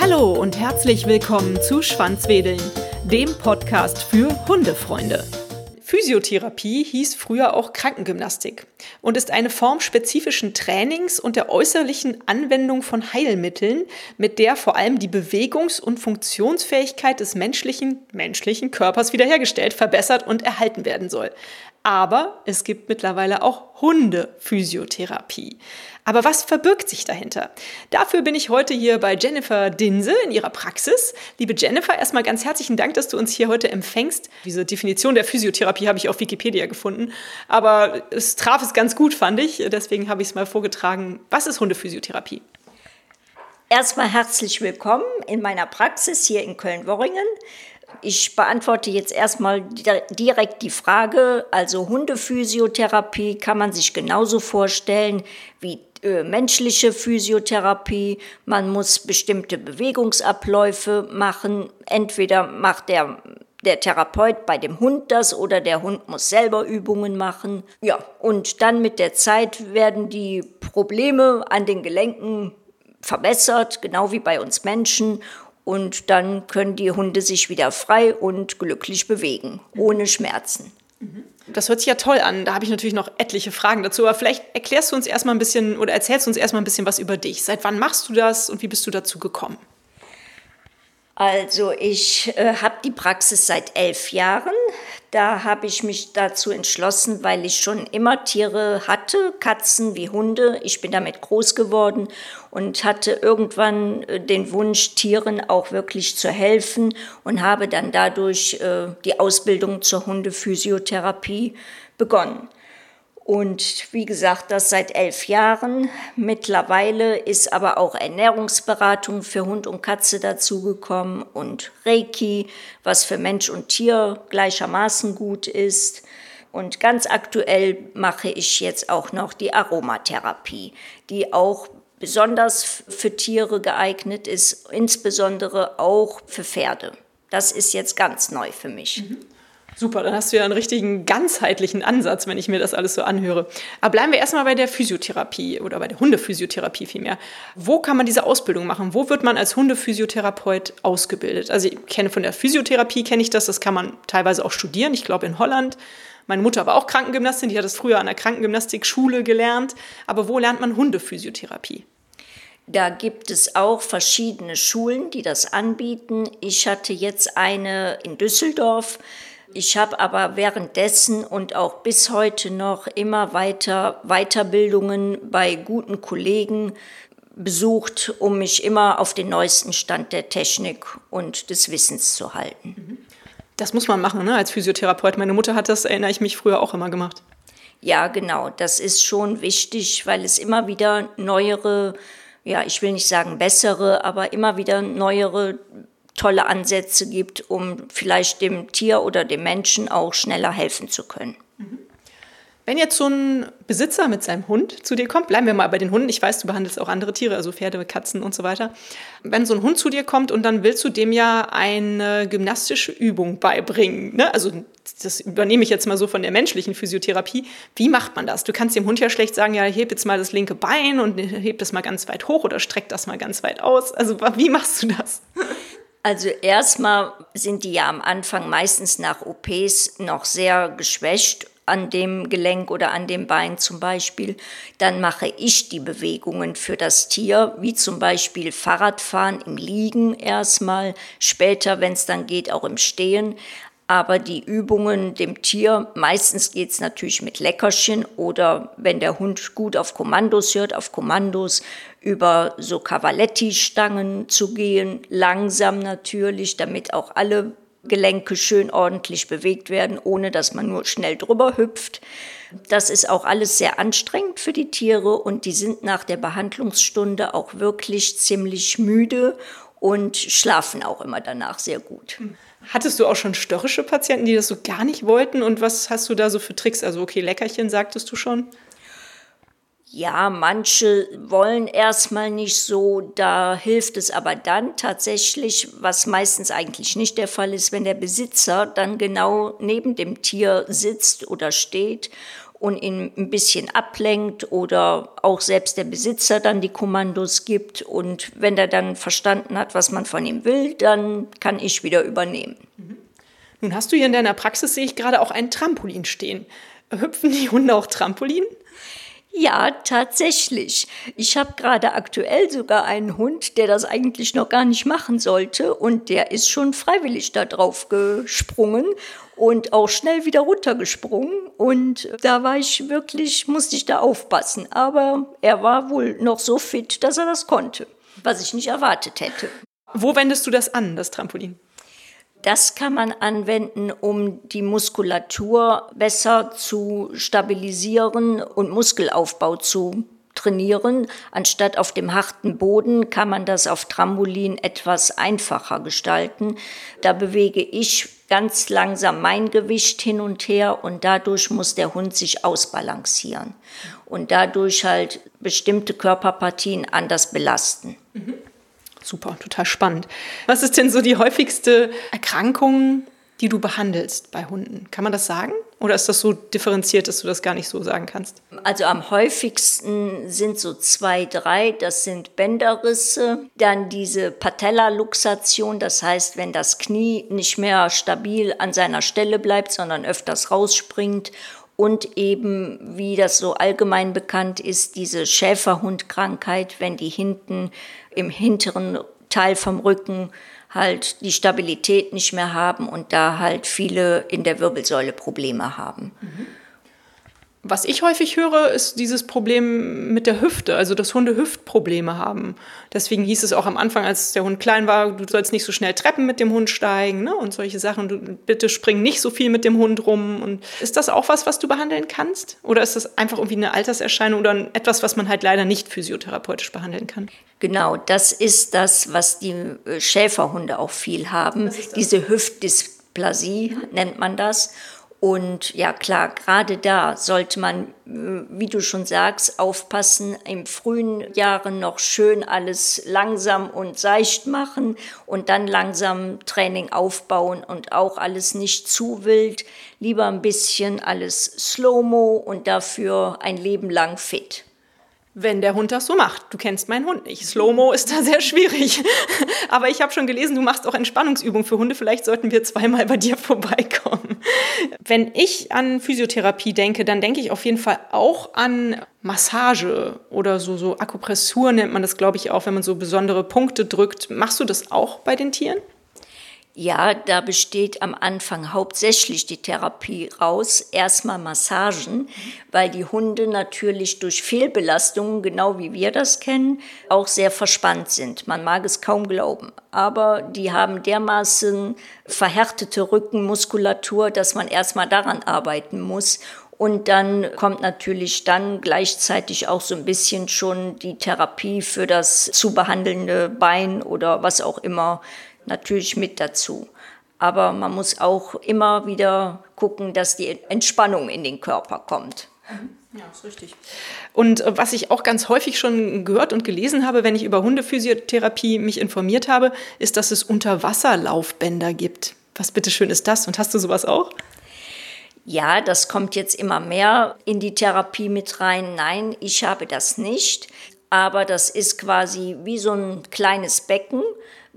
Hallo und herzlich willkommen zu Schwanzwedeln, dem Podcast für Hundefreunde. Physiotherapie hieß früher auch Krankengymnastik und ist eine Form spezifischen Trainings und der äußerlichen Anwendung von Heilmitteln, mit der vor allem die Bewegungs- und Funktionsfähigkeit des menschlichen, menschlichen Körpers wiederhergestellt, verbessert und erhalten werden soll. Aber es gibt mittlerweile auch Hundephysiotherapie. Aber was verbirgt sich dahinter? Dafür bin ich heute hier bei Jennifer Dinse in ihrer Praxis. Liebe Jennifer, erstmal ganz herzlichen Dank, dass du uns hier heute empfängst. Diese Definition der Physiotherapie habe ich auf Wikipedia gefunden, aber es traf es ganz gut, fand ich. Deswegen habe ich es mal vorgetragen. Was ist Hundephysiotherapie? Erstmal herzlich willkommen in meiner Praxis hier in Köln-Worringen. Ich beantworte jetzt erstmal direkt die Frage. Also Hundephysiotherapie kann man sich genauso vorstellen wie äh, menschliche Physiotherapie. Man muss bestimmte Bewegungsabläufe machen. Entweder macht der der Therapeut bei dem Hund das oder der Hund muss selber Übungen machen. Ja, und dann mit der Zeit werden die Probleme an den Gelenken verbessert, genau wie bei uns Menschen und dann können die Hunde sich wieder frei und glücklich bewegen, ohne Schmerzen. Das hört sich ja toll an. Da habe ich natürlich noch etliche Fragen dazu. Aber vielleicht erklärst du uns erstmal ein bisschen oder erzählst du uns erstmal ein bisschen was über dich. Seit wann machst du das und wie bist du dazu gekommen? Also ich äh, habe die Praxis seit elf Jahren. Da habe ich mich dazu entschlossen, weil ich schon immer Tiere hatte, Katzen wie Hunde. Ich bin damit groß geworden und hatte irgendwann äh, den Wunsch, Tieren auch wirklich zu helfen und habe dann dadurch äh, die Ausbildung zur Hundephysiotherapie begonnen. Und wie gesagt, das seit elf Jahren. Mittlerweile ist aber auch Ernährungsberatung für Hund und Katze dazugekommen und Reiki, was für Mensch und Tier gleichermaßen gut ist. Und ganz aktuell mache ich jetzt auch noch die Aromatherapie, die auch besonders für Tiere geeignet ist, insbesondere auch für Pferde. Das ist jetzt ganz neu für mich. Mhm. Super, dann hast du ja einen richtigen ganzheitlichen Ansatz, wenn ich mir das alles so anhöre. Aber bleiben wir erstmal bei der Physiotherapie oder bei der Hundephysiotherapie vielmehr. Wo kann man diese Ausbildung machen? Wo wird man als Hundephysiotherapeut ausgebildet? Also ich kenne von der Physiotherapie, kenne ich das, das kann man teilweise auch studieren, ich glaube in Holland. Meine Mutter war auch Krankengymnastin, die hat das früher an der Krankengymnastikschule gelernt. Aber wo lernt man Hundephysiotherapie? Da gibt es auch verschiedene Schulen, die das anbieten. Ich hatte jetzt eine in Düsseldorf. Ich habe aber währenddessen und auch bis heute noch immer weiter Weiterbildungen bei guten Kollegen besucht, um mich immer auf den neuesten Stand der Technik und des Wissens zu halten. Das muss man machen, ne? als Physiotherapeut. Meine Mutter hat das, erinnere ich mich, früher auch immer gemacht. Ja, genau. Das ist schon wichtig, weil es immer wieder neuere, ja, ich will nicht sagen bessere, aber immer wieder neuere tolle Ansätze gibt, um vielleicht dem Tier oder dem Menschen auch schneller helfen zu können. Wenn jetzt so ein Besitzer mit seinem Hund zu dir kommt, bleiben wir mal bei den Hunden. Ich weiß, du behandelst auch andere Tiere, also Pferde, Katzen und so weiter. Wenn so ein Hund zu dir kommt und dann willst du dem ja eine gymnastische Übung beibringen, ne? also das übernehme ich jetzt mal so von der menschlichen Physiotherapie. Wie macht man das? Du kannst dem Hund ja schlecht sagen, ja, heb jetzt mal das linke Bein und heb das mal ganz weit hoch oder streck das mal ganz weit aus. Also wie machst du das? Also erstmal sind die ja am Anfang meistens nach OPs noch sehr geschwächt an dem Gelenk oder an dem Bein zum Beispiel, dann mache ich die Bewegungen für das Tier, wie zum Beispiel Fahrradfahren im Liegen erstmal, später, wenn es dann geht, auch im Stehen aber die Übungen dem Tier, meistens geht es natürlich mit Leckerchen oder wenn der Hund gut auf Kommandos hört, auf Kommandos über so Cavaletti-Stangen zu gehen, langsam natürlich, damit auch alle Gelenke schön ordentlich bewegt werden, ohne dass man nur schnell drüber hüpft. Das ist auch alles sehr anstrengend für die Tiere und die sind nach der Behandlungsstunde auch wirklich ziemlich müde und schlafen auch immer danach sehr gut. Hattest du auch schon störrische Patienten, die das so gar nicht wollten? Und was hast du da so für Tricks? Also, okay, Leckerchen sagtest du schon. Ja, manche wollen erstmal nicht so, da hilft es aber dann tatsächlich, was meistens eigentlich nicht der Fall ist, wenn der Besitzer dann genau neben dem Tier sitzt oder steht und ihn ein bisschen ablenkt oder auch selbst der Besitzer dann die Kommandos gibt. Und wenn er dann verstanden hat, was man von ihm will, dann kann ich wieder übernehmen. Nun hast du hier in deiner Praxis, sehe ich gerade, auch ein Trampolin stehen. Hüpfen die Hunde auch Trampolin? Ja, tatsächlich. Ich habe gerade aktuell sogar einen Hund, der das eigentlich noch gar nicht machen sollte und der ist schon freiwillig da drauf gesprungen und auch schnell wieder runtergesprungen und da war ich wirklich, musste ich da aufpassen, aber er war wohl noch so fit, dass er das konnte, was ich nicht erwartet hätte. Wo wendest du das an, das Trampolin? Das kann man anwenden, um die Muskulatur besser zu stabilisieren und Muskelaufbau zu trainieren. Anstatt auf dem harten Boden kann man das auf Trampolin etwas einfacher gestalten. Da bewege ich ganz langsam mein Gewicht hin und her und dadurch muss der Hund sich ausbalancieren und dadurch halt bestimmte Körperpartien anders belasten. Super, total spannend. Was ist denn so die häufigste Erkrankung, die du behandelst bei Hunden? Kann man das sagen? Oder ist das so differenziert, dass du das gar nicht so sagen kannst? Also am häufigsten sind so zwei, drei. Das sind Bänderrisse, dann diese Patella-Luxation, das heißt, wenn das Knie nicht mehr stabil an seiner Stelle bleibt, sondern öfters rausspringt und eben, wie das so allgemein bekannt ist, diese Schäferhundkrankheit, wenn die hinten im hinteren Teil vom Rücken halt die Stabilität nicht mehr haben und da halt viele in der Wirbelsäule Probleme haben. Mhm. Was ich häufig höre, ist dieses Problem mit der Hüfte, also dass Hunde Hüftprobleme haben. Deswegen hieß es auch am Anfang, als der Hund klein war, du sollst nicht so schnell Treppen mit dem Hund steigen ne? und solche Sachen. Du, bitte spring nicht so viel mit dem Hund rum. Und ist das auch was, was du behandeln kannst? Oder ist das einfach irgendwie eine Alterserscheinung oder etwas, was man halt leider nicht physiotherapeutisch behandeln kann? Genau, das ist das, was die äh, Schäferhunde auch viel haben. Diese Hüftdysplasie nennt man das. Und ja klar, gerade da sollte man, äh, wie du schon sagst, aufpassen, im frühen Jahren noch schön alles langsam und seicht machen und dann langsam Training aufbauen und auch alles nicht zu wild, lieber ein bisschen alles slow-mo und dafür ein Leben lang fit wenn der Hund das so macht. Du kennst meinen Hund nicht. Slow-Mo ist da sehr schwierig. Aber ich habe schon gelesen, du machst auch Entspannungsübungen für Hunde. Vielleicht sollten wir zweimal bei dir vorbeikommen. Wenn ich an Physiotherapie denke, dann denke ich auf jeden Fall auch an Massage oder so, so Akupressur nennt man das, glaube ich, auch, wenn man so besondere Punkte drückt. Machst du das auch bei den Tieren? Ja, da besteht am Anfang hauptsächlich die Therapie raus. Erstmal Massagen, weil die Hunde natürlich durch Fehlbelastungen, genau wie wir das kennen, auch sehr verspannt sind. Man mag es kaum glauben. Aber die haben dermaßen verhärtete Rückenmuskulatur, dass man erstmal daran arbeiten muss. Und dann kommt natürlich dann gleichzeitig auch so ein bisschen schon die Therapie für das zu behandelnde Bein oder was auch immer natürlich mit dazu. Aber man muss auch immer wieder gucken, dass die Entspannung in den Körper kommt. Ja, ist richtig. Und äh, was ich auch ganz häufig schon gehört und gelesen habe, wenn ich über Hundephysiotherapie mich informiert habe, ist, dass es Unterwasserlaufbänder gibt. Was bitteschön ist das? Und hast du sowas auch? Ja, das kommt jetzt immer mehr in die Therapie mit rein. Nein, ich habe das nicht. Aber das ist quasi wie so ein kleines Becken,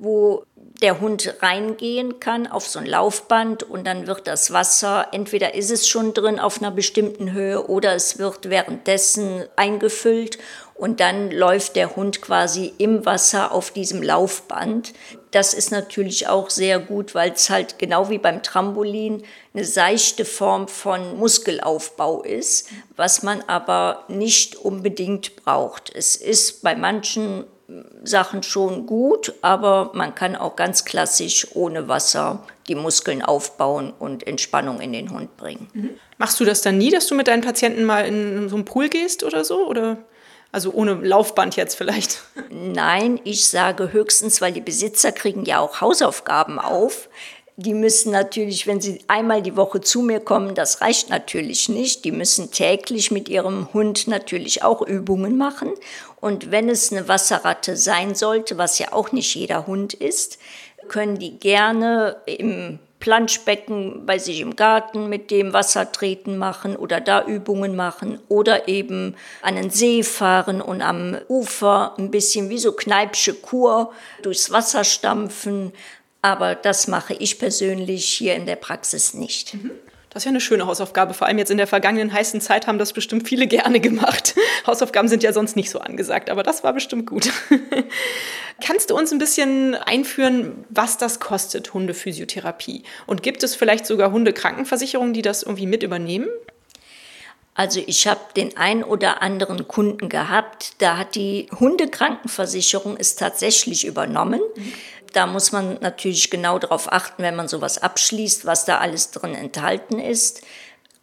wo der Hund reingehen kann auf so ein Laufband und dann wird das Wasser, entweder ist es schon drin auf einer bestimmten Höhe oder es wird währenddessen eingefüllt und dann läuft der Hund quasi im Wasser auf diesem Laufband. Das ist natürlich auch sehr gut, weil es halt genau wie beim Trampolin eine seichte Form von Muskelaufbau ist, was man aber nicht unbedingt braucht. Es ist bei manchen Sachen schon gut, aber man kann auch ganz klassisch ohne Wasser die Muskeln aufbauen und Entspannung in den Hund bringen. Mhm. Machst du das dann nie, dass du mit deinen Patienten mal in so einen Pool gehst oder so? Oder? Also ohne Laufband jetzt vielleicht. Nein, ich sage höchstens, weil die Besitzer kriegen ja auch Hausaufgaben auf. Die müssen natürlich, wenn sie einmal die Woche zu mir kommen, das reicht natürlich nicht. Die müssen täglich mit ihrem Hund natürlich auch Übungen machen. Und wenn es eine Wasserratte sein sollte, was ja auch nicht jeder Hund ist, können die gerne im Planschbecken bei sich im Garten mit dem Wasser treten machen oder da Übungen machen oder eben an den See fahren und am Ufer ein bisschen wie so Kneipsche Kur durchs Wasser stampfen. Aber das mache ich persönlich hier in der Praxis nicht. Mhm. Das ist ja eine schöne Hausaufgabe. Vor allem jetzt in der vergangenen heißen Zeit haben das bestimmt viele gerne gemacht. Hausaufgaben sind ja sonst nicht so angesagt, aber das war bestimmt gut. Kannst du uns ein bisschen einführen, was das kostet, Hundephysiotherapie? Und gibt es vielleicht sogar Hundekrankenversicherungen, die das irgendwie mit übernehmen? Also ich habe den ein oder anderen Kunden gehabt, da hat die Hundekrankenversicherung es tatsächlich übernommen. Mhm. Da muss man natürlich genau darauf achten, wenn man sowas abschließt, was da alles drin enthalten ist.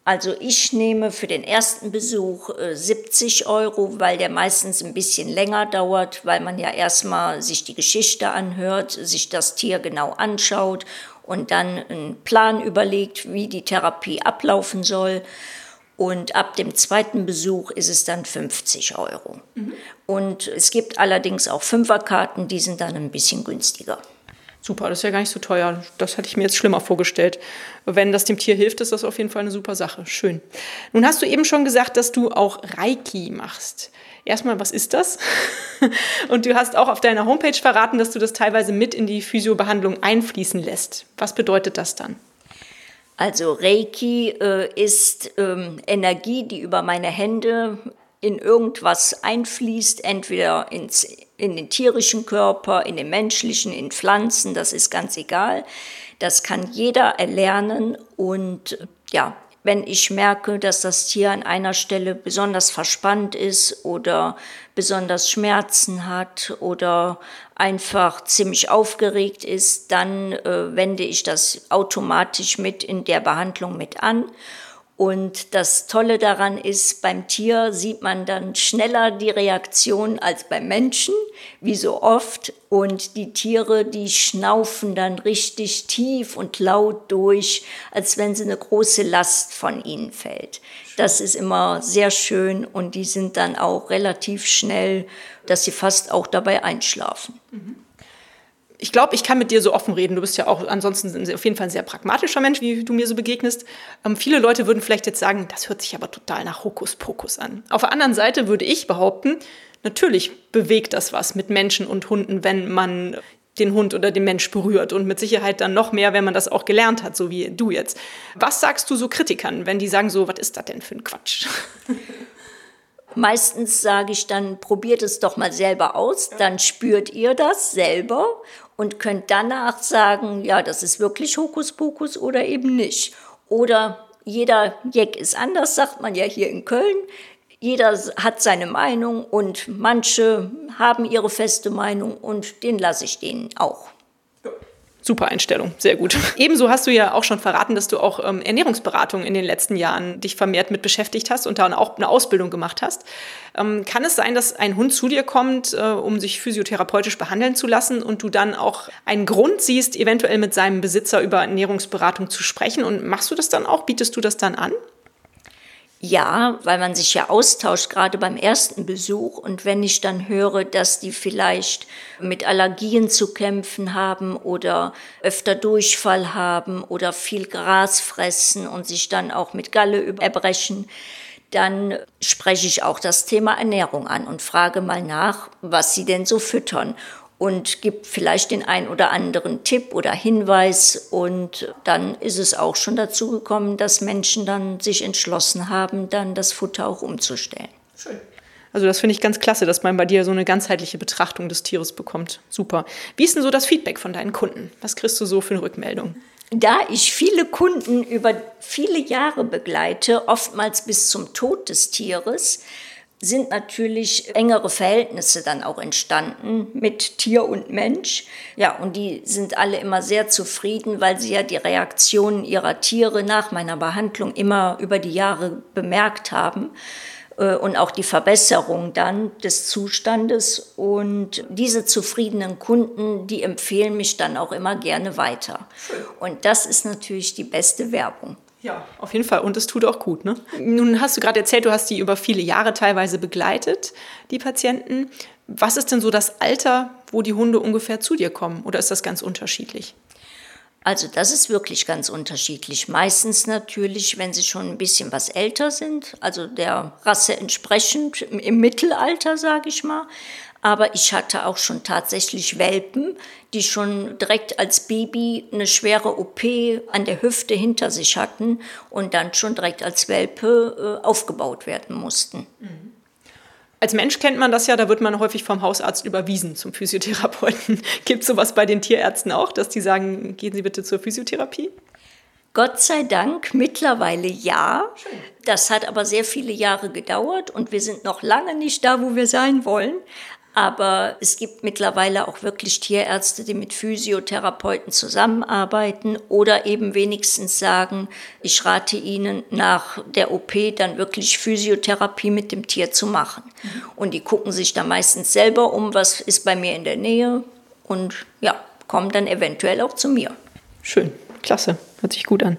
Also ich nehme für den ersten Besuch 70 äh, Euro, weil der meistens ein bisschen länger dauert, weil man ja erstmal sich die Geschichte anhört, sich das Tier genau anschaut und dann einen Plan überlegt, wie die Therapie ablaufen soll. Und ab dem zweiten Besuch ist es dann 50 Euro. Mhm. Und es gibt allerdings auch Fünferkarten, die sind dann ein bisschen günstiger. Super, das ist ja gar nicht so teuer. Das hatte ich mir jetzt schlimmer vorgestellt. Wenn das dem Tier hilft, ist das auf jeden Fall eine super Sache. Schön. Nun hast du eben schon gesagt, dass du auch Reiki machst. Erstmal, was ist das? Und du hast auch auf deiner Homepage verraten, dass du das teilweise mit in die Physiobehandlung einfließen lässt. Was bedeutet das dann? Also Reiki äh, ist ähm, Energie, die über meine Hände in irgendwas einfließt, entweder ins, in den tierischen Körper, in den menschlichen, in Pflanzen, das ist ganz egal. Das kann jeder erlernen und ja, wenn ich merke, dass das Tier an einer Stelle besonders verspannt ist oder besonders Schmerzen hat oder einfach ziemlich aufgeregt ist, dann äh, wende ich das automatisch mit in der Behandlung mit an und das Tolle daran ist, beim Tier sieht man dann schneller die Reaktion als beim Menschen, wie so oft. Und die Tiere, die schnaufen dann richtig tief und laut durch, als wenn sie eine große Last von ihnen fällt. Das ist immer sehr schön und die sind dann auch relativ schnell, dass sie fast auch dabei einschlafen. Mhm ich glaube, ich kann mit dir so offen reden. Du bist ja auch ansonsten auf jeden Fall ein sehr pragmatischer Mensch, wie du mir so begegnest. Ähm, viele Leute würden vielleicht jetzt sagen, das hört sich aber total nach Hokuspokus an. Auf der anderen Seite würde ich behaupten, natürlich bewegt das was mit Menschen und Hunden, wenn man den Hund oder den Mensch berührt und mit Sicherheit dann noch mehr, wenn man das auch gelernt hat, so wie du jetzt. Was sagst du so Kritikern, wenn die sagen so, was ist das denn für ein Quatsch? Meistens sage ich dann, probiert es doch mal selber aus, dann spürt ihr das selber und könnt danach sagen, ja, das ist wirklich Hokuspokus oder eben nicht. Oder jeder Jeck ist anders, sagt man ja hier in Köln. Jeder hat seine Meinung und manche haben ihre feste Meinung und den lasse ich denen auch. Super Einstellung, sehr gut. Ebenso hast du ja auch schon verraten, dass du auch ähm, Ernährungsberatung in den letzten Jahren dich vermehrt mit beschäftigt hast und dann auch eine Ausbildung gemacht hast. Ähm, kann es sein, dass ein Hund zu dir kommt, äh, um sich physiotherapeutisch behandeln zu lassen und du dann auch einen Grund siehst, eventuell mit seinem Besitzer über Ernährungsberatung zu sprechen? Und machst du das dann auch? Bietest du das dann an? Ja, weil man sich ja austauscht, gerade beim ersten Besuch. Und wenn ich dann höre, dass die vielleicht mit Allergien zu kämpfen haben oder öfter Durchfall haben oder viel Gras fressen und sich dann auch mit Galle erbrechen, dann spreche ich auch das Thema Ernährung an und frage mal nach, was sie denn so füttern und gibt vielleicht den ein oder anderen Tipp oder Hinweis. Und dann ist es auch schon dazu gekommen, dass Menschen dann sich entschlossen haben, dann das Futter auch umzustellen. Schön. Also das finde ich ganz klasse, dass man bei dir so eine ganzheitliche Betrachtung des Tieres bekommt. Super. Wie ist denn so das Feedback von deinen Kunden? Was kriegst du so für eine Rückmeldung? Da ich viele Kunden über viele Jahre begleite, oftmals bis zum Tod des Tieres, sind natürlich engere Verhältnisse dann auch entstanden mit Tier und Mensch. Ja, und die sind alle immer sehr zufrieden, weil sie ja die Reaktionen ihrer Tiere nach meiner Behandlung immer über die Jahre bemerkt haben äh, und auch die Verbesserung dann des Zustandes. Und diese zufriedenen Kunden, die empfehlen mich dann auch immer gerne weiter. Und das ist natürlich die beste Werbung. Ja, auf jeden Fall. Und es tut auch gut. Ne? Nun hast du gerade erzählt, du hast die über viele Jahre teilweise begleitet, die Patienten. Was ist denn so das Alter, wo die Hunde ungefähr zu dir kommen? Oder ist das ganz unterschiedlich? Also das ist wirklich ganz unterschiedlich. Meistens natürlich, wenn sie schon ein bisschen was älter sind, also der Rasse entsprechend im Mittelalter, sage ich mal. Aber ich hatte auch schon tatsächlich Welpen, die schon direkt als Baby eine schwere OP an der Hüfte hinter sich hatten und dann schon direkt als Welpe äh, aufgebaut werden mussten. Mhm. Als Mensch kennt man das ja, da wird man häufig vom Hausarzt überwiesen zum Physiotherapeuten. Gibt es sowas bei den Tierärzten auch, dass die sagen, gehen Sie bitte zur Physiotherapie? Gott sei Dank mittlerweile ja. Das hat aber sehr viele Jahre gedauert und wir sind noch lange nicht da, wo wir sein wollen. Aber es gibt mittlerweile auch wirklich Tierärzte, die mit Physiotherapeuten zusammenarbeiten oder eben wenigstens sagen, ich rate Ihnen nach der OP dann wirklich Physiotherapie mit dem Tier zu machen. Mhm. Und die gucken sich da meistens selber um, was ist bei mir in der Nähe und ja, kommen dann eventuell auch zu mir. Schön, klasse, hört sich gut an.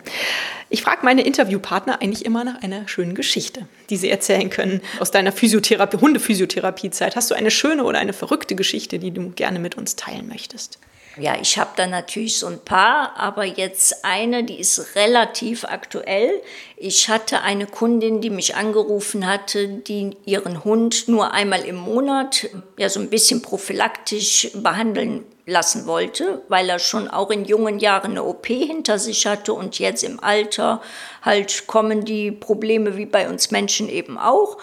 Ich frage meine Interviewpartner eigentlich immer nach einer schönen Geschichte, die sie erzählen können aus deiner Physiotherapie, Hundephysiotherapiezeit. Hast du eine schöne oder eine verrückte Geschichte, die du gerne mit uns teilen möchtest? Ja, ich habe da natürlich so ein paar, aber jetzt eine, die ist relativ aktuell. Ich hatte eine Kundin, die mich angerufen hatte, die ihren Hund nur einmal im Monat ja so ein bisschen prophylaktisch behandeln lassen wollte, weil er schon auch in jungen Jahren eine OP hinter sich hatte und jetzt im Alter halt kommen die Probleme wie bei uns Menschen eben auch.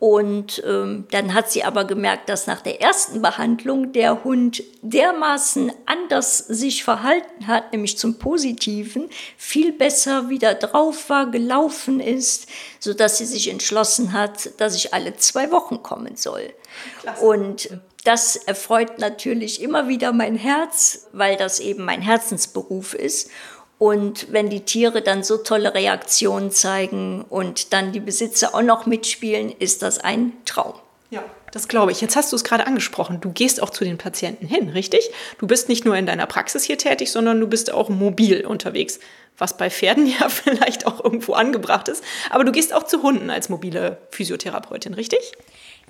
Und ähm, dann hat sie aber gemerkt, dass nach der ersten Behandlung der Hund dermaßen anders sich verhalten hat, nämlich zum Positiven, viel besser wieder drauf war, gelaufen ist, so dass sie sich entschlossen hat, dass ich alle zwei Wochen kommen soll. Klasse. Und das erfreut natürlich immer wieder mein Herz, weil das eben mein Herzensberuf ist. Und wenn die Tiere dann so tolle Reaktionen zeigen und dann die Besitzer auch noch mitspielen, ist das ein Traum. Ja, das glaube ich. Jetzt hast du es gerade angesprochen. Du gehst auch zu den Patienten hin, richtig? Du bist nicht nur in deiner Praxis hier tätig, sondern du bist auch mobil unterwegs, was bei Pferden ja vielleicht auch irgendwo angebracht ist. Aber du gehst auch zu Hunden als mobile Physiotherapeutin, richtig?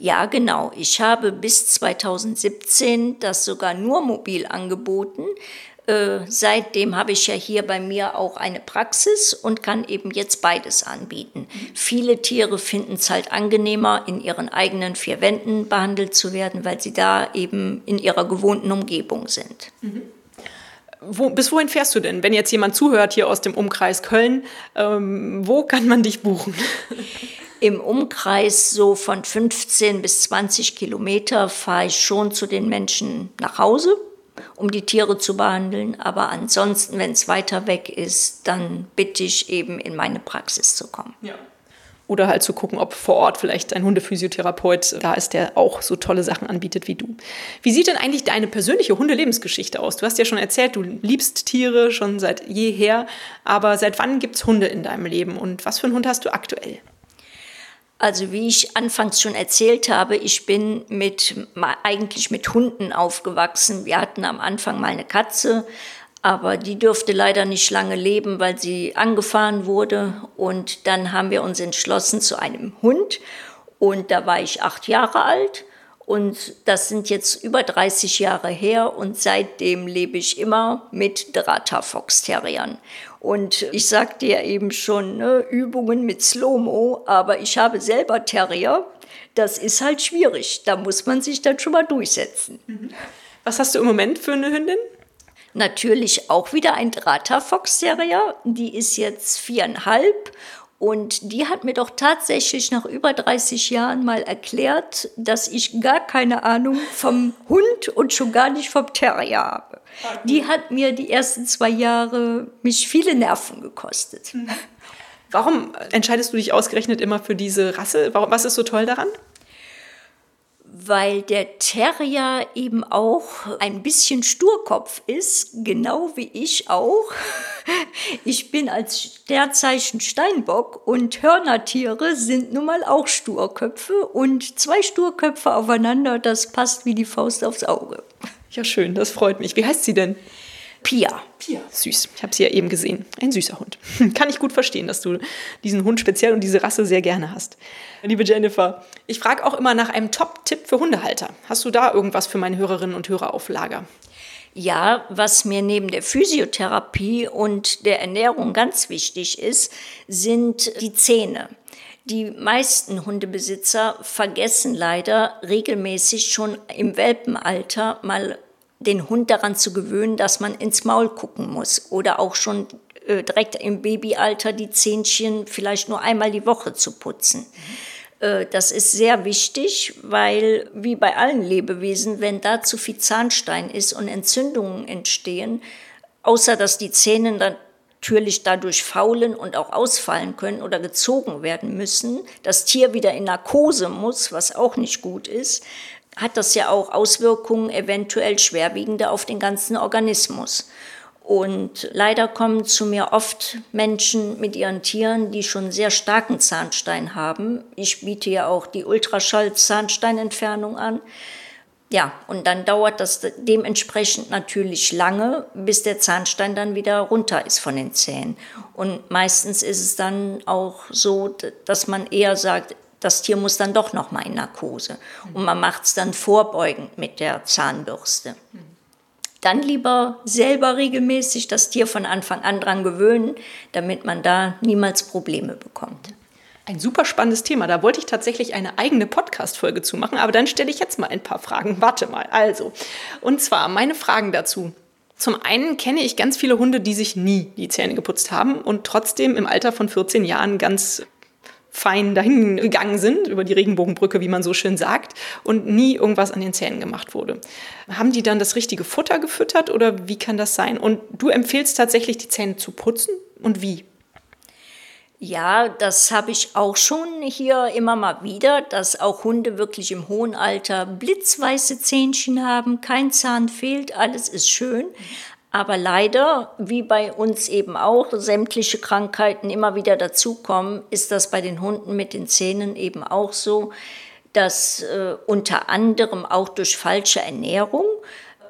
Ja, genau. Ich habe bis 2017 das sogar nur mobil angeboten. Äh, seitdem habe ich ja hier bei mir auch eine Praxis und kann eben jetzt beides anbieten. Viele Tiere finden es halt angenehmer, in ihren eigenen vier Wänden behandelt zu werden, weil sie da eben in ihrer gewohnten Umgebung sind. Mhm. Wo, bis wohin fährst du denn? Wenn jetzt jemand zuhört hier aus dem Umkreis Köln, ähm, wo kann man dich buchen? Im Umkreis so von 15 bis 20 Kilometer fahre ich schon zu den Menschen nach Hause um die Tiere zu behandeln. Aber ansonsten, wenn es weiter weg ist, dann bitte ich eben in meine Praxis zu kommen. Ja. Oder halt zu gucken, ob vor Ort vielleicht ein Hundephysiotherapeut da ist, der auch so tolle Sachen anbietet wie du. Wie sieht denn eigentlich deine persönliche Hundelebensgeschichte aus? Du hast ja schon erzählt, du liebst Tiere schon seit jeher. Aber seit wann gibt es Hunde in deinem Leben und was für einen Hund hast du aktuell? Also wie ich anfangs schon erzählt habe, ich bin mit, eigentlich mit Hunden aufgewachsen. Wir hatten am Anfang mal eine Katze, aber die durfte leider nicht lange leben, weil sie angefahren wurde. Und dann haben wir uns entschlossen zu einem Hund. Und da war ich acht Jahre alt. Und das sind jetzt über 30 Jahre her und seitdem lebe ich immer mit Drata Fox Terriern. Und ich sagte ja eben schon, ne, Übungen mit Slow-Mo, aber ich habe selber Terrier. Das ist halt schwierig. Da muss man sich dann schon mal durchsetzen. Mhm. Was hast du im Moment für eine Hündin? Natürlich auch wieder ein Drata Fox Terrier. Die ist jetzt viereinhalb und die hat mir doch tatsächlich nach über 30 Jahren mal erklärt, dass ich gar keine Ahnung vom Hund und schon gar nicht vom Terrier habe. Die hat mir die ersten zwei Jahre mich viele Nerven gekostet. Warum entscheidest du dich ausgerechnet immer für diese Rasse? Was ist so toll daran? Weil der Terrier eben auch ein bisschen Sturkopf ist, genau wie ich auch. Ich bin als Sternzeichen Steinbock und Hörnertiere sind nun mal auch Sturköpfe und zwei Sturköpfe aufeinander, das passt wie die Faust aufs Auge. Ja, schön, das freut mich. Wie heißt sie denn? Pia. Pia. Süß. Ich habe sie ja eben gesehen. Ein süßer Hund. Kann ich gut verstehen, dass du diesen Hund speziell und diese Rasse sehr gerne hast. Liebe Jennifer, ich frage auch immer nach einem Top-Tipp für Hundehalter. Hast du da irgendwas für meine Hörerinnen und Hörer auf Lager? Ja, was mir neben der Physiotherapie und der Ernährung ganz wichtig ist, sind die Zähne. Die meisten Hundebesitzer vergessen leider regelmäßig schon im Welpenalter mal den Hund daran zu gewöhnen, dass man ins Maul gucken muss oder auch schon äh, direkt im Babyalter die Zähnchen vielleicht nur einmal die Woche zu putzen. Äh, das ist sehr wichtig, weil wie bei allen Lebewesen, wenn da zu viel Zahnstein ist und Entzündungen entstehen, außer dass die Zähne natürlich dadurch faulen und auch ausfallen können oder gezogen werden müssen, das Tier wieder in Narkose muss, was auch nicht gut ist, hat das ja auch Auswirkungen eventuell schwerwiegende auf den ganzen Organismus. Und leider kommen zu mir oft Menschen mit ihren Tieren, die schon sehr starken Zahnstein haben. Ich biete ja auch die Ultraschall-Zahnsteinentfernung an. Ja, und dann dauert das dementsprechend natürlich lange, bis der Zahnstein dann wieder runter ist von den Zähnen. Und meistens ist es dann auch so, dass man eher sagt, das Tier muss dann doch noch mal in Narkose. Und man macht es dann vorbeugend mit der Zahnbürste. Dann lieber selber regelmäßig das Tier von Anfang an dran gewöhnen, damit man da niemals Probleme bekommt. Ein super spannendes Thema. Da wollte ich tatsächlich eine eigene Podcast-Folge zu machen, aber dann stelle ich jetzt mal ein paar Fragen. Warte mal. Also, und zwar meine Fragen dazu. Zum einen kenne ich ganz viele Hunde, die sich nie die Zähne geputzt haben und trotzdem im Alter von 14 Jahren ganz fein dahin gegangen sind, über die Regenbogenbrücke, wie man so schön sagt, und nie irgendwas an den Zähnen gemacht wurde. Haben die dann das richtige Futter gefüttert oder wie kann das sein? Und du empfehlst tatsächlich, die Zähne zu putzen und wie? Ja, das habe ich auch schon hier immer mal wieder, dass auch Hunde wirklich im hohen Alter blitzweiße Zähnchen haben, kein Zahn fehlt, alles ist schön. Aber leider, wie bei uns eben auch, sämtliche Krankheiten immer wieder dazukommen, ist das bei den Hunden mit den Zähnen eben auch so, dass äh, unter anderem auch durch falsche Ernährung,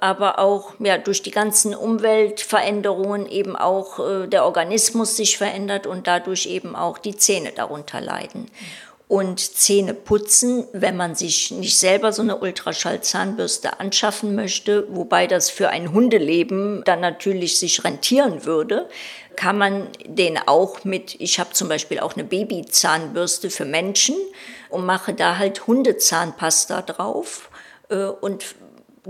aber auch ja, durch die ganzen Umweltveränderungen eben auch äh, der Organismus sich verändert und dadurch eben auch die Zähne darunter leiden und Zähne putzen, wenn man sich nicht selber so eine Ultraschallzahnbürste anschaffen möchte, wobei das für ein Hundeleben dann natürlich sich rentieren würde, kann man den auch mit, ich habe zum Beispiel auch eine Babyzahnbürste für Menschen und mache da halt Hundezahnpasta drauf äh, und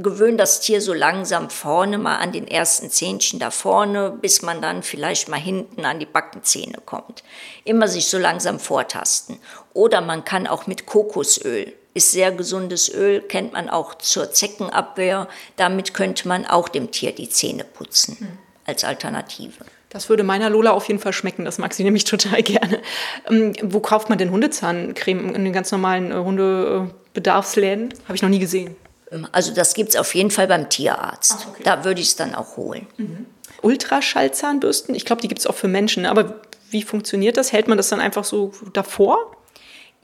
gewöhne das Tier so langsam vorne mal an den ersten Zähnchen da vorne, bis man dann vielleicht mal hinten an die Backenzähne kommt. Immer sich so langsam vortasten. Oder man kann auch mit Kokosöl, ist sehr gesundes Öl, kennt man auch zur Zeckenabwehr. Damit könnte man auch dem Tier die Zähne putzen hm. als Alternative. Das würde meiner Lola auf jeden Fall schmecken. Das mag sie nämlich total gerne. Ähm, wo kauft man denn Hundezahncreme? In den ganz normalen äh, Hundebedarfsläden? Habe ich noch nie gesehen. Also das gibt es auf jeden Fall beim Tierarzt. Ach, okay. Da würde ich es dann auch holen. Mhm. Ultraschallzahnbürsten, ich glaube, die gibt es auch für Menschen. Aber wie funktioniert das? Hält man das dann einfach so davor?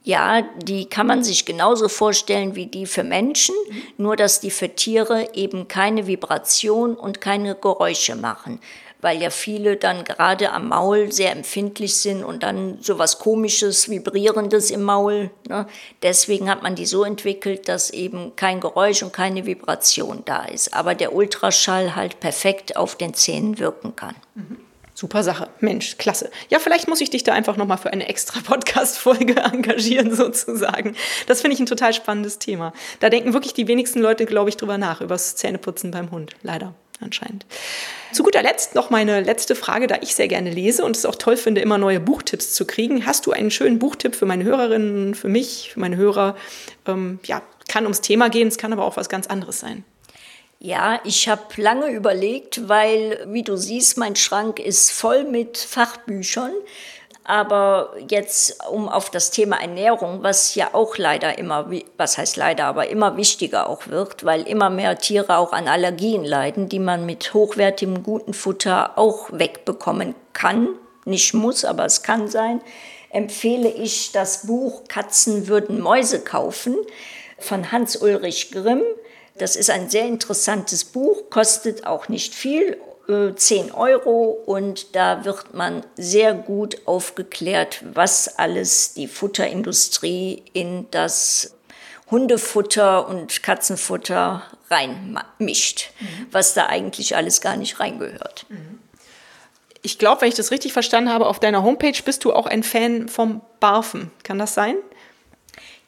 Ja, die kann man sich genauso vorstellen wie die für Menschen, mhm. nur dass die für Tiere eben keine Vibration und keine Geräusche machen weil ja viele dann gerade am Maul sehr empfindlich sind und dann so was komisches, vibrierendes im Maul. Ne? Deswegen hat man die so entwickelt, dass eben kein Geräusch und keine Vibration da ist, aber der Ultraschall halt perfekt auf den Zähnen wirken kann. Mhm. Super Sache. Mensch, klasse. Ja, vielleicht muss ich dich da einfach nochmal für eine extra Podcast-Folge engagieren, sozusagen. Das finde ich ein total spannendes Thema. Da denken wirklich die wenigsten Leute, glaube ich, drüber nach, übers Zähneputzen beim Hund. Leider anscheinend. Zu guter Letzt noch meine letzte Frage, da ich sehr gerne lese und es auch toll finde, immer neue Buchtipps zu kriegen. Hast du einen schönen Buchtipp für meine Hörerinnen, für mich, für meine Hörer? Ähm, ja, kann ums Thema gehen, es kann aber auch was ganz anderes sein. Ja, ich habe lange überlegt, weil, wie du siehst, mein Schrank ist voll mit Fachbüchern. Aber jetzt, um auf das Thema Ernährung, was ja auch leider immer, was heißt leider, aber immer wichtiger auch wird, weil immer mehr Tiere auch an Allergien leiden, die man mit hochwertigem, guten Futter auch wegbekommen kann. Nicht muss, aber es kann sein. Empfehle ich das Buch Katzen würden Mäuse kaufen von Hans-Ulrich Grimm. Das ist ein sehr interessantes Buch, kostet auch nicht viel 10 Euro und da wird man sehr gut aufgeklärt, was alles die Futterindustrie in das Hundefutter und Katzenfutter reinmischt, mhm. was da eigentlich alles gar nicht reingehört. Mhm. Ich glaube, wenn ich das richtig verstanden habe, auf deiner Homepage bist du auch ein Fan vom Barfen. Kann das sein?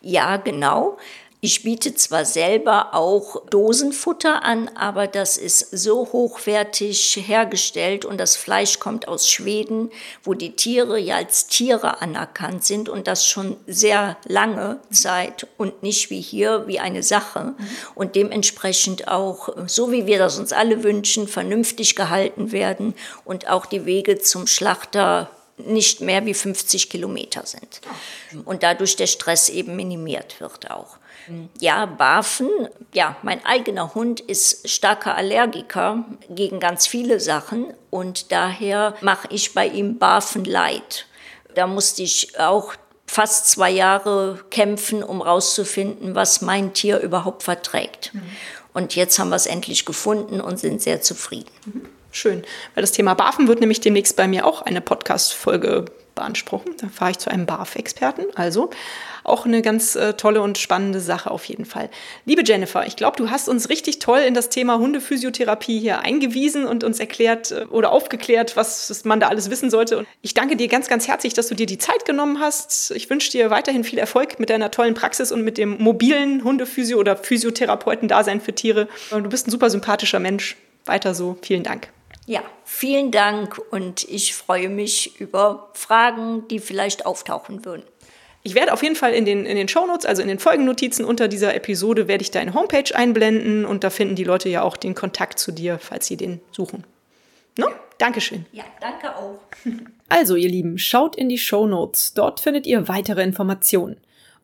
Ja, genau. Ich biete zwar selber auch Dosenfutter an, aber das ist so hochwertig hergestellt und das Fleisch kommt aus Schweden, wo die Tiere ja als Tiere anerkannt sind und das schon sehr lange Zeit und nicht wie hier wie eine Sache und dementsprechend auch, so wie wir das uns alle wünschen, vernünftig gehalten werden und auch die Wege zum Schlachter nicht mehr wie 50 Kilometer sind. Und dadurch der Stress eben minimiert wird auch. Ja, Barfen, ja, mein eigener Hund ist starker Allergiker gegen ganz viele Sachen und daher mache ich bei ihm Barfen Light. Da musste ich auch fast zwei Jahre kämpfen, um rauszufinden, was mein Tier überhaupt verträgt. Mhm. Und jetzt haben wir es endlich gefunden und sind sehr zufrieden. Mhm. Schön, weil das Thema Barfen wird nämlich demnächst bei mir auch eine Podcast-Folge beanspruchen. Da fahre ich zu einem BAF-Experten. Also auch eine ganz äh, tolle und spannende Sache auf jeden Fall. Liebe Jennifer, ich glaube, du hast uns richtig toll in das Thema Hundephysiotherapie hier eingewiesen und uns erklärt äh, oder aufgeklärt, was man da alles wissen sollte. Und ich danke dir ganz, ganz herzlich, dass du dir die Zeit genommen hast. Ich wünsche dir weiterhin viel Erfolg mit deiner tollen Praxis und mit dem mobilen Hundephysio- oder Physiotherapeuten-Dasein für Tiere. Du bist ein super sympathischer Mensch. Weiter so. Vielen Dank. Ja, vielen Dank und ich freue mich über Fragen, die vielleicht auftauchen würden. Ich werde auf jeden Fall in den, in den Shownotes, also in den Folgennotizen unter dieser Episode, werde ich deine Homepage einblenden und da finden die Leute ja auch den Kontakt zu dir, falls sie den suchen. No? Dankeschön. Ja, danke auch. Also, ihr Lieben, schaut in die Shownotes. Dort findet ihr weitere Informationen.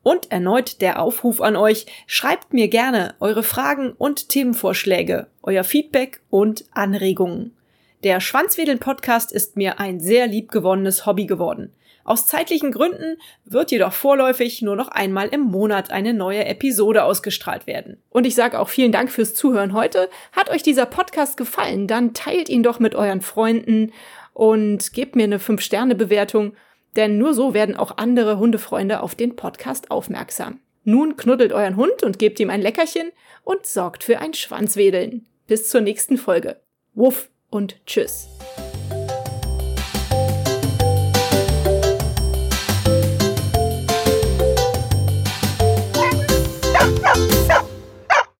Und erneut der Aufruf an euch, schreibt mir gerne eure Fragen und Themenvorschläge, euer Feedback und Anregungen. Der Schwanzwedeln-Podcast ist mir ein sehr liebgewonnenes Hobby geworden. Aus zeitlichen Gründen wird jedoch vorläufig nur noch einmal im Monat eine neue Episode ausgestrahlt werden. Und ich sage auch vielen Dank fürs Zuhören heute. Hat euch dieser Podcast gefallen, dann teilt ihn doch mit euren Freunden und gebt mir eine 5-Sterne-Bewertung, denn nur so werden auch andere Hundefreunde auf den Podcast aufmerksam. Nun knuddelt euren Hund und gebt ihm ein Leckerchen und sorgt für ein Schwanzwedeln. Bis zur nächsten Folge. Wuff! Und tschüss.